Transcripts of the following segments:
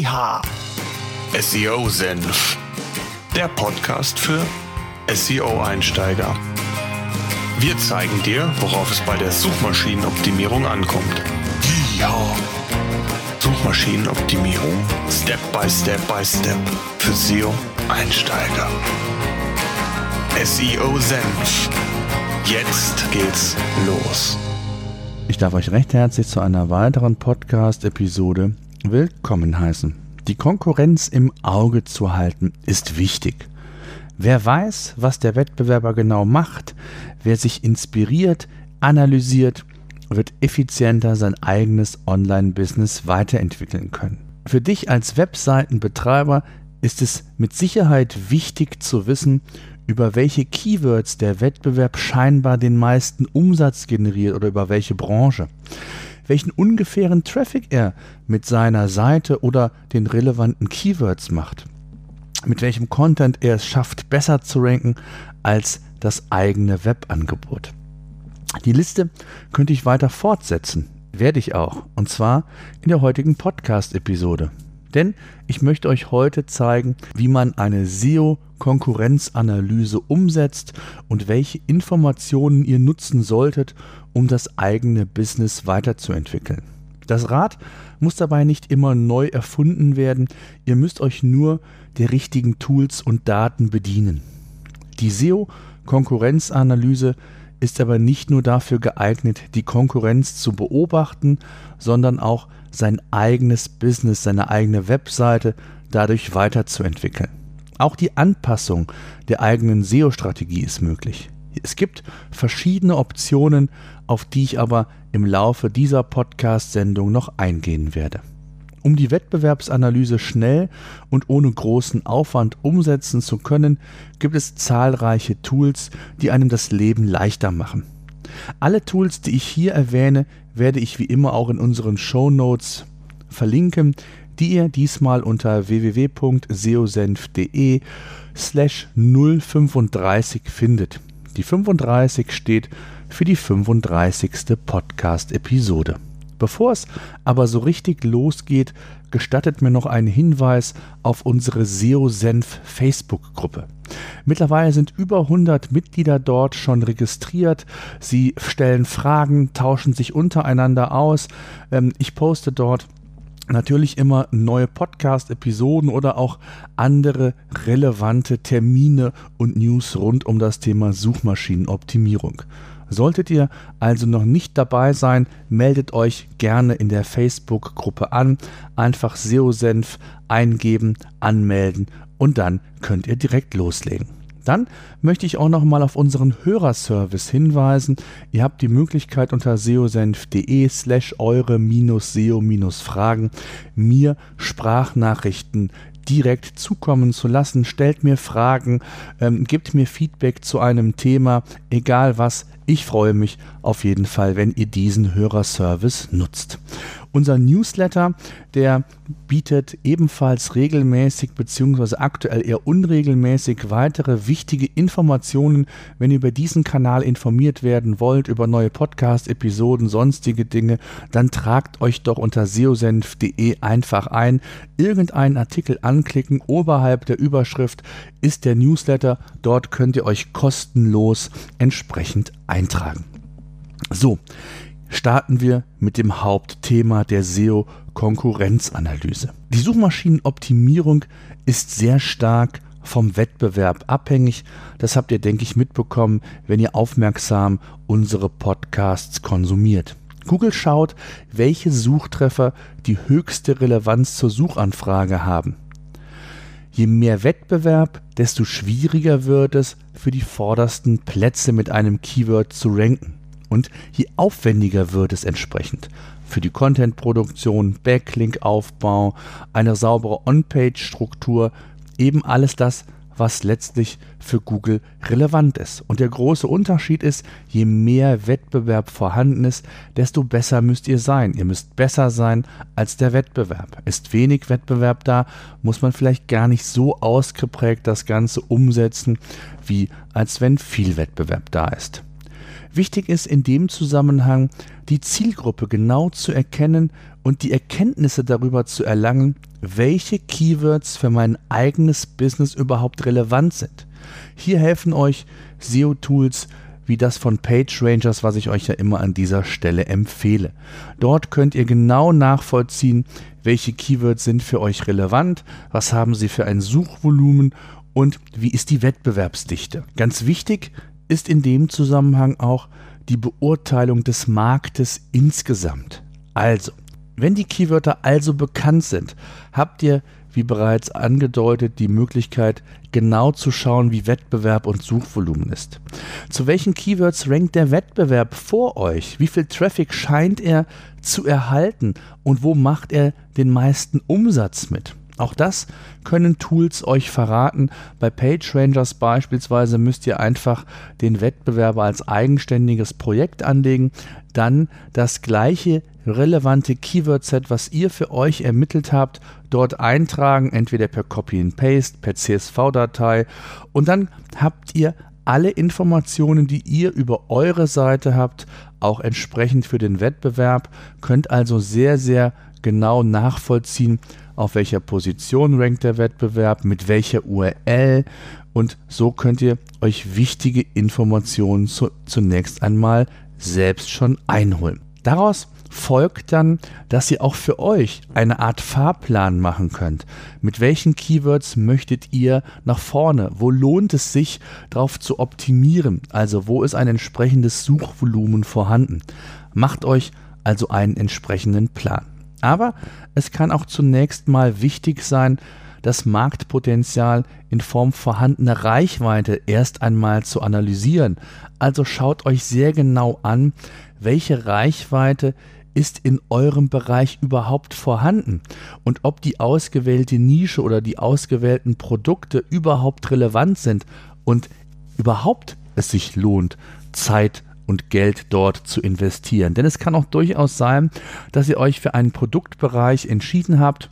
Yeehaw! SEO Senf, der Podcast für SEO-Einsteiger. Wir zeigen dir, worauf es bei der Suchmaschinenoptimierung ankommt. Yeehaw! Suchmaschinenoptimierung Step by Step by Step für SEO-Einsteiger. SEO Senf. Jetzt geht's los. Ich darf euch recht herzlich zu einer weiteren Podcast-Episode willkommen heißen. Die Konkurrenz im Auge zu halten ist wichtig. Wer weiß, was der Wettbewerber genau macht, wer sich inspiriert, analysiert, wird effizienter sein eigenes Online-Business weiterentwickeln können. Für dich als Webseitenbetreiber ist es mit Sicherheit wichtig zu wissen, über welche Keywords der Wettbewerb scheinbar den meisten Umsatz generiert oder über welche Branche, welchen ungefähren Traffic er mit seiner Seite oder den relevanten Keywords macht, mit welchem Content er es schafft, besser zu ranken als das eigene Webangebot. Die Liste könnte ich weiter fortsetzen, werde ich auch, und zwar in der heutigen Podcast-Episode. Denn ich möchte euch heute zeigen, wie man eine SEO-Konkurrenzanalyse umsetzt und welche Informationen ihr nutzen solltet, um das eigene Business weiterzuentwickeln. Das Rad muss dabei nicht immer neu erfunden werden, ihr müsst euch nur der richtigen Tools und Daten bedienen. Die SEO-Konkurrenzanalyse ist aber nicht nur dafür geeignet, die Konkurrenz zu beobachten, sondern auch sein eigenes Business, seine eigene Webseite dadurch weiterzuentwickeln. Auch die Anpassung der eigenen SEO-Strategie ist möglich. Es gibt verschiedene Optionen, auf die ich aber im Laufe dieser Podcast-Sendung noch eingehen werde. Um die Wettbewerbsanalyse schnell und ohne großen Aufwand umsetzen zu können, gibt es zahlreiche Tools, die einem das Leben leichter machen. Alle Tools, die ich hier erwähne, werde ich wie immer auch in unseren Show Notes verlinken, die ihr diesmal unter www.seosenf.de slash 035 findet. Die 35 steht für die 35. Podcast-Episode. Bevor es aber so richtig losgeht, gestattet mir noch ein Hinweis auf unsere SEO-Senf Facebook-Gruppe. Mittlerweile sind über 100 Mitglieder dort schon registriert. Sie stellen Fragen, tauschen sich untereinander aus. Ähm, ich poste dort natürlich immer neue Podcast-Episoden oder auch andere relevante Termine und News rund um das Thema Suchmaschinenoptimierung. Solltet ihr also noch nicht dabei sein, meldet euch gerne in der Facebook-Gruppe an. Einfach SEO-Senf eingeben, anmelden und dann könnt ihr direkt loslegen. Dann möchte ich auch noch mal auf unseren Hörerservice hinweisen. Ihr habt die Möglichkeit unter seosenf.de slash eure-seo-fragen mir Sprachnachrichten direkt zukommen zu lassen. Stellt mir Fragen, ähm, gebt mir Feedback zu einem Thema, egal was. Ich freue mich auf jeden Fall, wenn ihr diesen Hörerservice nutzt. Unser Newsletter, der bietet ebenfalls regelmäßig bzw. aktuell eher unregelmäßig weitere wichtige Informationen. Wenn ihr über diesen Kanal informiert werden wollt, über neue Podcast-Episoden, sonstige Dinge, dann tragt euch doch unter seosenf.de einfach ein, irgendeinen Artikel anklicken, oberhalb der Überschrift ist der Newsletter, dort könnt ihr euch kostenlos entsprechend eintragen. So, starten wir mit dem Hauptthema der SEO-Konkurrenzanalyse. Die Suchmaschinenoptimierung ist sehr stark vom Wettbewerb abhängig. Das habt ihr, denke ich, mitbekommen, wenn ihr aufmerksam unsere Podcasts konsumiert. Google schaut, welche Suchtreffer die höchste Relevanz zur Suchanfrage haben. Je mehr Wettbewerb, desto schwieriger wird es, für die vordersten Plätze mit einem Keyword zu ranken und je aufwendiger wird es entsprechend. Für die Contentproduktion, Backlink-Aufbau, eine saubere On-Page-Struktur, eben alles das, was letztlich für Google relevant ist. Und der große Unterschied ist, je mehr Wettbewerb vorhanden ist, desto besser müsst ihr sein. Ihr müsst besser sein als der Wettbewerb. Ist wenig Wettbewerb da, muss man vielleicht gar nicht so ausgeprägt das Ganze umsetzen, wie als wenn viel Wettbewerb da ist. Wichtig ist in dem Zusammenhang, die Zielgruppe genau zu erkennen und die Erkenntnisse darüber zu erlangen, welche Keywords für mein eigenes Business überhaupt relevant sind. Hier helfen euch SEO-Tools wie das von PageRangers, was ich euch ja immer an dieser Stelle empfehle. Dort könnt ihr genau nachvollziehen, welche Keywords sind für euch relevant, was haben sie für ein Suchvolumen und wie ist die Wettbewerbsdichte. Ganz wichtig ist in dem Zusammenhang auch die Beurteilung des Marktes insgesamt. Also, wenn die Keywörter also bekannt sind, habt ihr, wie bereits angedeutet, die Möglichkeit, genau zu schauen, wie Wettbewerb und Suchvolumen ist. Zu welchen Keywords rankt der Wettbewerb vor euch? Wie viel Traffic scheint er zu erhalten? Und wo macht er den meisten Umsatz mit? Auch das können Tools euch verraten. Bei PageRangers beispielsweise müsst ihr einfach den Wettbewerber als eigenständiges Projekt anlegen, dann das gleiche relevante Keyword-Set, was ihr für euch ermittelt habt, dort eintragen, entweder per Copy and Paste, per CSV-Datei und dann habt ihr alle Informationen, die ihr über eure Seite habt, auch entsprechend für den Wettbewerb, könnt also sehr, sehr genau nachvollziehen, auf welcher Position rankt der Wettbewerb, mit welcher URL und so könnt ihr euch wichtige Informationen zu, zunächst einmal selbst schon einholen. Daraus folgt dann, dass ihr auch für euch eine Art Fahrplan machen könnt. Mit welchen Keywords möchtet ihr nach vorne? Wo lohnt es sich, darauf zu optimieren? Also wo ist ein entsprechendes Suchvolumen vorhanden? Macht euch also einen entsprechenden Plan. Aber es kann auch zunächst mal wichtig sein, das Marktpotenzial in Form vorhandener Reichweite erst einmal zu analysieren. Also schaut euch sehr genau an, welche Reichweite ist in eurem Bereich überhaupt vorhanden und ob die ausgewählte Nische oder die ausgewählten Produkte überhaupt relevant sind und überhaupt es sich lohnt, Zeit und Geld dort zu investieren. Denn es kann auch durchaus sein, dass ihr euch für einen Produktbereich entschieden habt,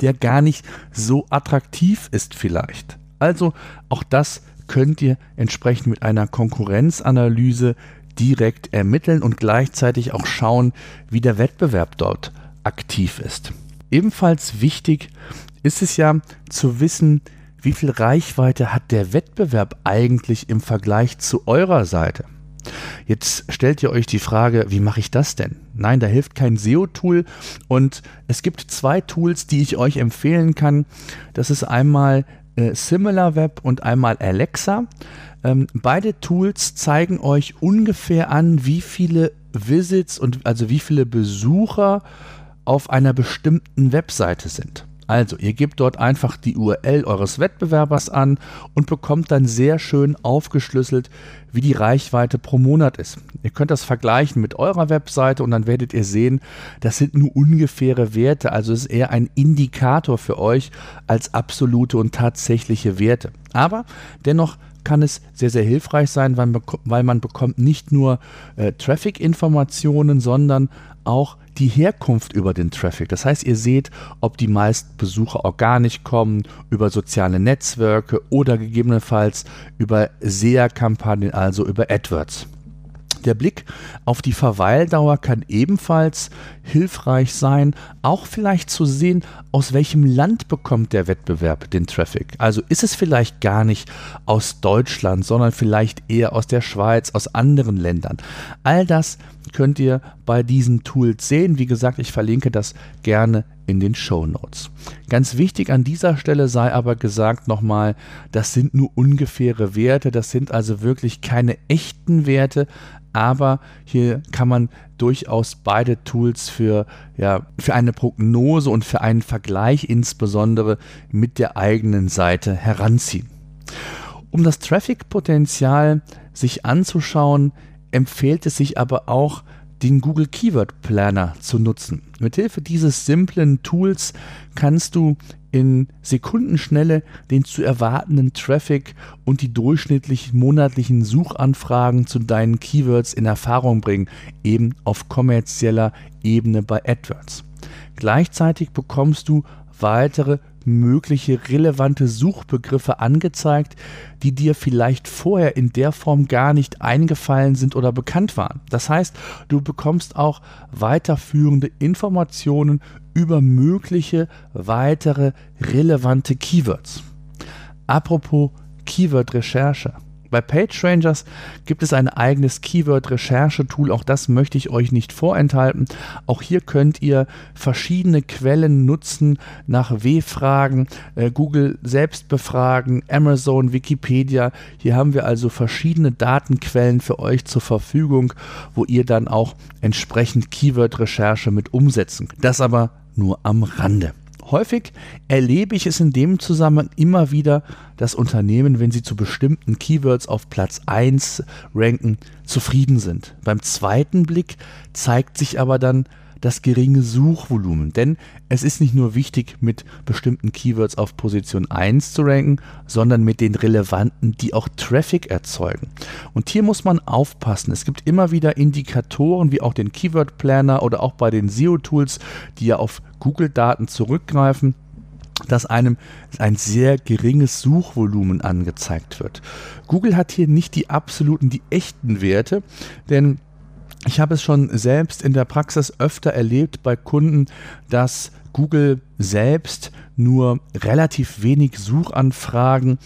der gar nicht so attraktiv ist vielleicht. Also auch das könnt ihr entsprechend mit einer Konkurrenzanalyse direkt ermitteln und gleichzeitig auch schauen, wie der Wettbewerb dort aktiv ist. Ebenfalls wichtig ist es ja zu wissen, wie viel Reichweite hat der Wettbewerb eigentlich im Vergleich zu eurer Seite. Jetzt stellt ihr euch die Frage, wie mache ich das denn? Nein, da hilft kein SEO-Tool und es gibt zwei Tools, die ich euch empfehlen kann. Das ist einmal äh, SimilarWeb und einmal Alexa. Ähm, beide Tools zeigen euch ungefähr an, wie viele Visits und also wie viele Besucher auf einer bestimmten Webseite sind. Also, ihr gebt dort einfach die URL eures Wettbewerbers an und bekommt dann sehr schön aufgeschlüsselt, wie die Reichweite pro Monat ist. Ihr könnt das vergleichen mit eurer Webseite und dann werdet ihr sehen, das sind nur ungefähre Werte. Also es ist eher ein Indikator für euch als absolute und tatsächliche Werte. Aber dennoch kann es sehr, sehr hilfreich sein, weil, weil man bekommt nicht nur äh, Traffic-Informationen, sondern auch die Herkunft über den Traffic. Das heißt, ihr seht, ob die meisten Besucher organisch kommen, über soziale Netzwerke oder gegebenenfalls über SEA-Kampagnen, also über AdWords. Der Blick auf die Verweildauer kann ebenfalls hilfreich sein, auch vielleicht zu sehen, aus welchem Land bekommt der Wettbewerb den Traffic. Also ist es vielleicht gar nicht aus Deutschland, sondern vielleicht eher aus der Schweiz, aus anderen Ländern. All das könnt ihr bei diesen Tools sehen. Wie gesagt, ich verlinke das gerne in den Show Notes. Ganz wichtig an dieser Stelle sei aber gesagt nochmal, das sind nur ungefähre Werte, das sind also wirklich keine echten Werte, aber hier kann man durchaus beide Tools für, ja, für eine Prognose und für einen Vergleich insbesondere mit der eigenen Seite heranziehen. Um das Traffic-Potenzial sich anzuschauen, empfiehlt es sich aber auch, den Google Keyword Planner zu nutzen. Mithilfe dieses simplen Tools kannst du in Sekundenschnelle den zu erwartenden Traffic und die durchschnittlichen monatlichen Suchanfragen zu deinen Keywords in Erfahrung bringen, eben auf kommerzieller Ebene bei AdWords. Gleichzeitig bekommst du weitere mögliche relevante Suchbegriffe angezeigt, die dir vielleicht vorher in der Form gar nicht eingefallen sind oder bekannt waren. Das heißt, du bekommst auch weiterführende Informationen über mögliche weitere relevante Keywords. Apropos Keyword-Recherche. Bei PageRangers gibt es ein eigenes Keyword-Recherche-Tool, auch das möchte ich euch nicht vorenthalten. Auch hier könnt ihr verschiedene Quellen nutzen, nach W-Fragen, äh, Google selbst befragen, Amazon, Wikipedia. Hier haben wir also verschiedene Datenquellen für euch zur Verfügung, wo ihr dann auch entsprechend Keyword-Recherche mit umsetzen. Das aber nur am Rande. Häufig erlebe ich es in dem Zusammenhang immer wieder, dass Unternehmen, wenn sie zu bestimmten Keywords auf Platz 1 ranken, zufrieden sind. Beim zweiten Blick zeigt sich aber dann, das geringe Suchvolumen. Denn es ist nicht nur wichtig, mit bestimmten Keywords auf Position 1 zu ranken, sondern mit den relevanten, die auch Traffic erzeugen. Und hier muss man aufpassen. Es gibt immer wieder Indikatoren, wie auch den Keyword Planner oder auch bei den SEO-Tools, die ja auf Google-Daten zurückgreifen dass einem ein sehr geringes Suchvolumen angezeigt wird. Google hat hier nicht die absoluten, die echten Werte, denn ich habe es schon selbst in der Praxis öfter erlebt bei Kunden, dass Google selbst nur relativ wenig Suchanfragen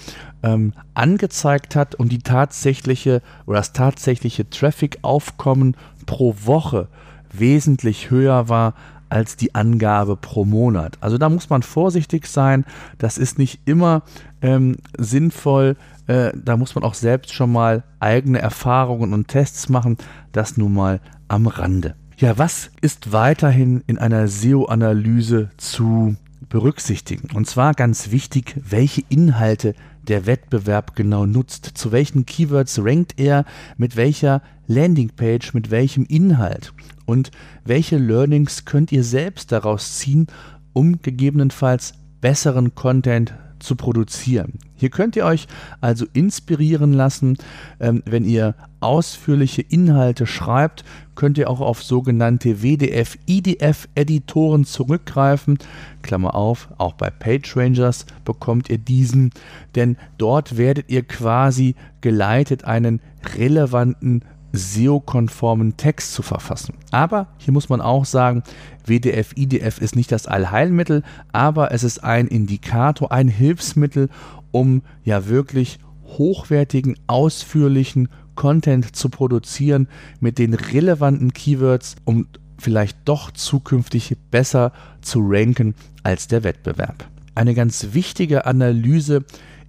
ähm, angezeigt hat und die tatsächliche oder das tatsächliche Traffic-Aufkommen pro Woche wesentlich höher war als die Angabe pro Monat. Also da muss man vorsichtig sein. Das ist nicht immer ähm, sinnvoll, äh, da muss man auch selbst schon mal eigene Erfahrungen und Tests machen. Das nun mal am Rande. Ja, was ist weiterhin in einer SEO-Analyse zu berücksichtigen? Und zwar ganz wichtig, welche Inhalte der Wettbewerb genau nutzt. Zu welchen Keywords rankt er, mit welcher Landingpage, mit welchem Inhalt und welche Learnings könnt ihr selbst daraus ziehen, um gegebenenfalls besseren Content zu produzieren. Hier könnt ihr euch also inspirieren lassen. Ähm, wenn ihr ausführliche Inhalte schreibt, könnt ihr auch auf sogenannte WDF, IDF-Editoren zurückgreifen. Klammer auf, auch bei PageRangers bekommt ihr diesen, denn dort werdet ihr quasi geleitet, einen relevanten SEO-konformen Text zu verfassen. Aber hier muss man auch sagen, WDF, IDF ist nicht das Allheilmittel, aber es ist ein Indikator, ein Hilfsmittel, um ja wirklich hochwertigen, ausführlichen Content zu produzieren mit den relevanten Keywords, um vielleicht doch zukünftig besser zu ranken als der Wettbewerb. Eine ganz wichtige Analyse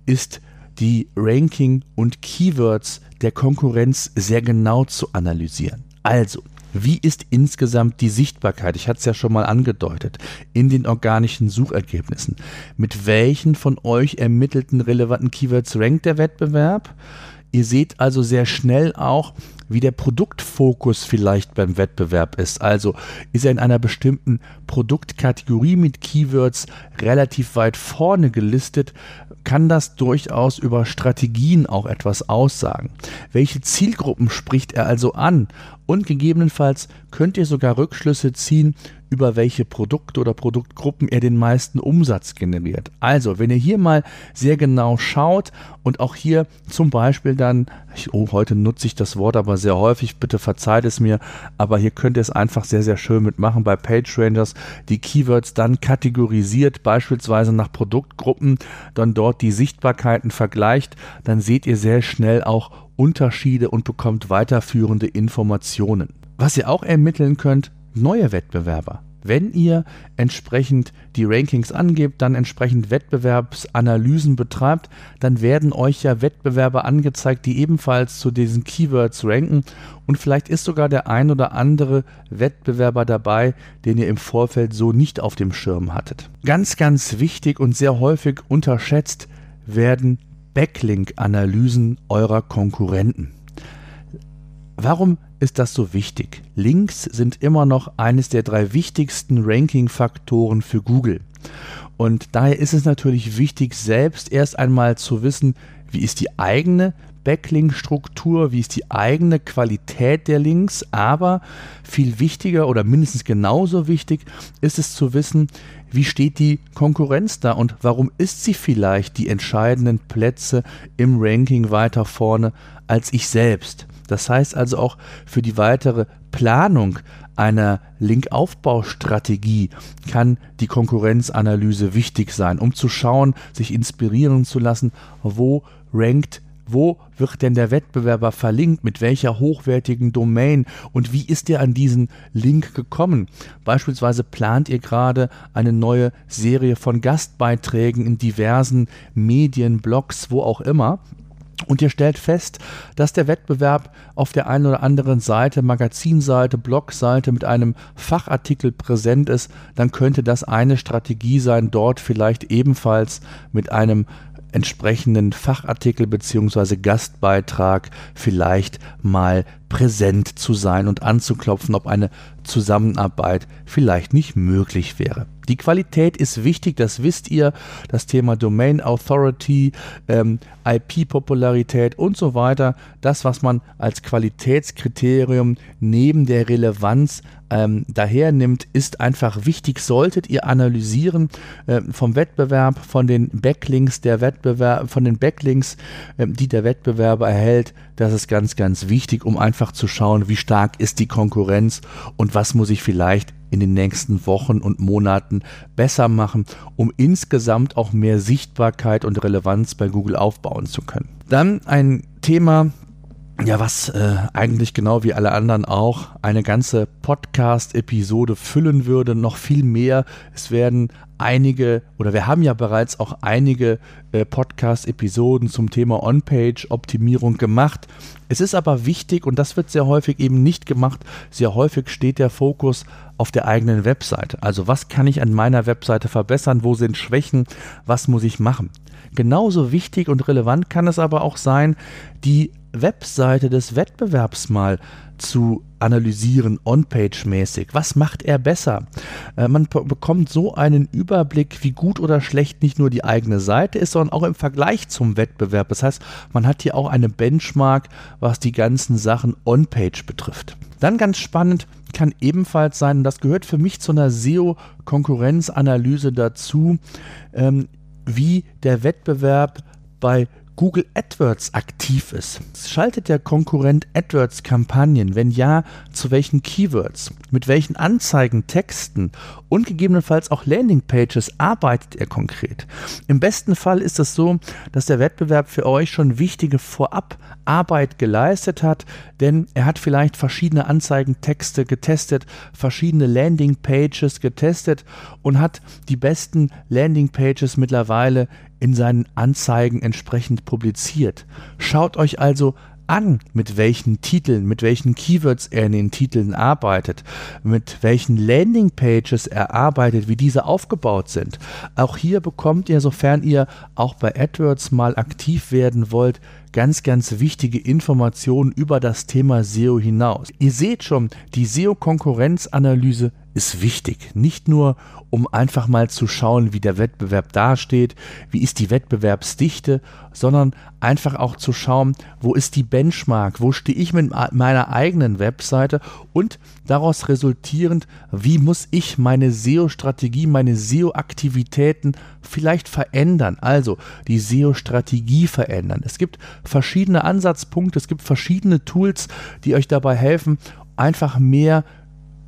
ist die Ranking und Keywords der Konkurrenz sehr genau zu analysieren. Also, wie ist insgesamt die Sichtbarkeit? Ich hatte es ja schon mal angedeutet. In den organischen Suchergebnissen. Mit welchen von euch ermittelten relevanten Keywords rankt der Wettbewerb? Ihr seht also sehr schnell auch, wie der Produktfokus vielleicht beim Wettbewerb ist. Also ist er in einer bestimmten Produktkategorie mit Keywords relativ weit vorne gelistet, kann das durchaus über Strategien auch etwas aussagen. Welche Zielgruppen spricht er also an? Und gegebenenfalls könnt ihr sogar Rückschlüsse ziehen über welche Produkte oder Produktgruppen er den meisten Umsatz generiert. Also, wenn ihr hier mal sehr genau schaut und auch hier zum Beispiel dann, oh, heute nutze ich das Wort aber sehr häufig, bitte verzeiht es mir, aber hier könnt ihr es einfach sehr, sehr schön mitmachen bei PageRangers, die Keywords dann kategorisiert, beispielsweise nach Produktgruppen, dann dort die Sichtbarkeiten vergleicht, dann seht ihr sehr schnell auch Unterschiede und bekommt weiterführende Informationen. Was ihr auch ermitteln könnt, neue Wettbewerber. Wenn ihr entsprechend die Rankings angebt, dann entsprechend Wettbewerbsanalysen betreibt, dann werden euch ja Wettbewerber angezeigt, die ebenfalls zu diesen Keywords ranken. Und vielleicht ist sogar der ein oder andere Wettbewerber dabei, den ihr im Vorfeld so nicht auf dem Schirm hattet. Ganz, ganz wichtig und sehr häufig unterschätzt werden Backlink-Analysen eurer Konkurrenten. Warum ist das so wichtig? Links sind immer noch eines der drei wichtigsten Ranking-Faktoren für Google. Und daher ist es natürlich wichtig, selbst erst einmal zu wissen, wie ist die eigene Backlink-Struktur, wie ist die eigene Qualität der Links, aber viel wichtiger oder mindestens genauso wichtig ist es zu wissen, wie steht die Konkurrenz da und warum ist sie vielleicht die entscheidenden Plätze im Ranking weiter vorne als ich selbst. Das heißt also auch für die weitere Planung einer Linkaufbaustrategie kann die Konkurrenzanalyse wichtig sein, um zu schauen, sich inspirieren zu lassen, wo rankt wo wird denn der Wettbewerber verlinkt, mit welcher hochwertigen Domain und wie ist er an diesen Link gekommen. Beispielsweise plant ihr gerade eine neue Serie von Gastbeiträgen in diversen Medien, Blogs, wo auch immer. Und ihr stellt fest, dass der Wettbewerb auf der einen oder anderen Seite, Magazinseite, Blogseite mit einem Fachartikel präsent ist, dann könnte das eine Strategie sein, dort vielleicht ebenfalls mit einem entsprechenden Fachartikel bzw. Gastbeitrag vielleicht mal präsent zu sein und anzuklopfen, ob eine Zusammenarbeit vielleicht nicht möglich wäre. Die Qualität ist wichtig, das wisst ihr. Das Thema Domain Authority, ähm, IP-Popularität und so weiter. Das, was man als Qualitätskriterium neben der Relevanz ähm, daher ist einfach wichtig. Solltet ihr analysieren äh, vom Wettbewerb, von den Backlinks der Wettbewerb, von den Backlinks, äh, die der Wettbewerber erhält, das ist ganz, ganz wichtig, um einfach zu schauen, wie stark ist die Konkurrenz und was muss ich vielleicht in den nächsten Wochen und Monaten besser machen, um insgesamt auch mehr Sichtbarkeit und Relevanz bei Google aufbauen zu können. Dann ein Thema, ja, was äh, eigentlich genau wie alle anderen auch eine ganze Podcast-Episode füllen würde, noch viel mehr. Es werden einige, oder wir haben ja bereits auch einige äh, Podcast-Episoden zum Thema On-Page-Optimierung gemacht. Es ist aber wichtig, und das wird sehr häufig eben nicht gemacht, sehr häufig steht der Fokus auf der eigenen Webseite. Also was kann ich an meiner Webseite verbessern, wo sind Schwächen, was muss ich machen. Genauso wichtig und relevant kann es aber auch sein, die Webseite des Wettbewerbs mal zu analysieren, on-page-mäßig. Was macht er besser? Äh, man bekommt so einen Überblick, wie gut oder schlecht nicht nur die eigene Seite ist, sondern auch im Vergleich zum Wettbewerb. Das heißt, man hat hier auch eine Benchmark, was die ganzen Sachen on-page betrifft. Dann ganz spannend kann ebenfalls sein, und das gehört für mich zu einer SEO-Konkurrenzanalyse dazu, ähm, wie der Wettbewerb bei Google AdWords aktiv ist. Schaltet der Konkurrent AdWords Kampagnen? Wenn ja, zu welchen Keywords? Mit welchen Anzeigen, Texten und gegebenenfalls auch Landingpages arbeitet er konkret? Im besten Fall ist es so, dass der Wettbewerb für euch schon wichtige Vorabarbeit geleistet hat, denn er hat vielleicht verschiedene Anzeigentexte getestet, verschiedene Landingpages getestet und hat die besten Landingpages mittlerweile in seinen Anzeigen entsprechend publiziert. Schaut euch also an, mit welchen Titeln, mit welchen Keywords er in den Titeln arbeitet, mit welchen Landingpages er arbeitet, wie diese aufgebaut sind. Auch hier bekommt ihr, sofern ihr auch bei AdWords mal aktiv werden wollt, ganz, ganz wichtige Informationen über das Thema SEO hinaus. Ihr seht schon, die SEO-Konkurrenzanalyse ist wichtig. Nicht nur, um einfach mal zu schauen, wie der Wettbewerb dasteht, wie ist die Wettbewerbsdichte, sondern einfach auch zu schauen, wo ist die Benchmark, wo stehe ich mit meiner eigenen Webseite und daraus resultierend, wie muss ich meine SEO-Strategie, meine SEO-Aktivitäten vielleicht verändern, also die SEO-Strategie verändern. Es gibt verschiedene Ansatzpunkte, es gibt verschiedene Tools, die euch dabei helfen, einfach mehr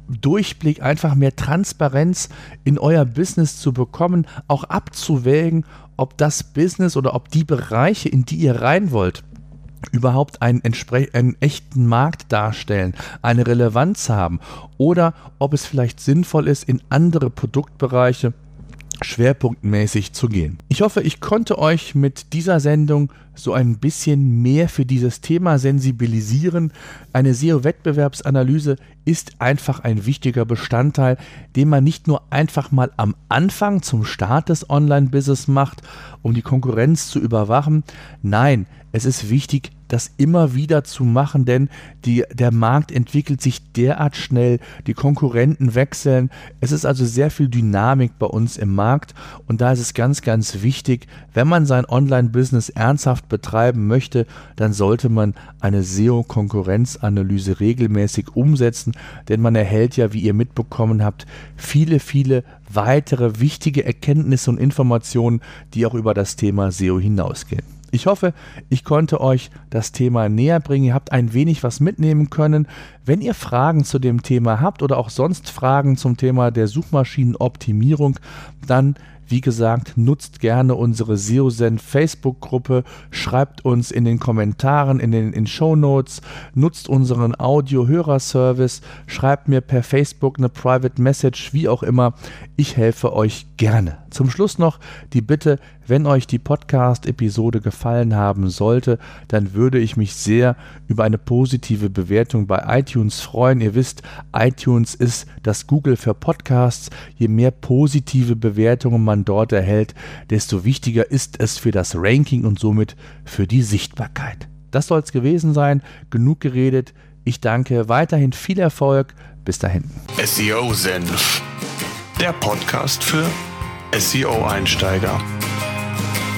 Durchblick, einfach mehr Transparenz in euer Business zu bekommen, auch abzuwägen, ob das Business oder ob die Bereiche, in die ihr rein wollt, überhaupt einen, einen, echten Markt darstellen, eine Relevanz haben oder ob es vielleicht sinnvoll ist, in andere Produktbereiche schwerpunktmäßig zu gehen. Ich hoffe, ich konnte euch mit dieser Sendung so ein bisschen mehr für dieses Thema sensibilisieren. Eine SEO-Wettbewerbsanalyse ist einfach ein wichtiger Bestandteil, den man nicht nur einfach mal am Anfang zum Start des Online-Business macht, um die Konkurrenz zu überwachen. Nein, es ist wichtig, das immer wieder zu machen, denn die, der Markt entwickelt sich derart schnell, die Konkurrenten wechseln. Es ist also sehr viel Dynamik bei uns im Markt und da ist es ganz, ganz wichtig, wenn man sein Online-Business ernsthaft betreiben möchte, dann sollte man eine SEO-Konkurrenzanalyse regelmäßig umsetzen, denn man erhält ja, wie ihr mitbekommen habt, viele, viele weitere wichtige Erkenntnisse und Informationen, die auch über das Thema SEO hinausgehen. Ich hoffe, ich konnte euch das Thema näher bringen. Ihr habt ein wenig was mitnehmen können. Wenn ihr Fragen zu dem Thema habt oder auch sonst Fragen zum Thema der Suchmaschinenoptimierung, dann wie gesagt, nutzt gerne unsere SEOSEN Facebook-Gruppe, schreibt uns in den Kommentaren, in den in Show Notes, nutzt unseren Audio-Hörerservice, schreibt mir per Facebook eine Private Message, wie auch immer. Ich helfe euch gerne. Zum Schluss noch die Bitte, wenn euch die Podcast-Episode gefallen haben sollte, dann würde ich mich sehr über eine positive Bewertung bei iTunes freuen. Ihr wisst, iTunes ist das Google für Podcasts. Je mehr positive Bewertungen man dort erhält, desto wichtiger ist es für das Ranking und somit für die Sichtbarkeit. Das soll es gewesen sein. Genug geredet. Ich danke. Weiterhin viel Erfolg. Bis dahin. SEO Senf. Der Podcast für SEO-Einsteiger.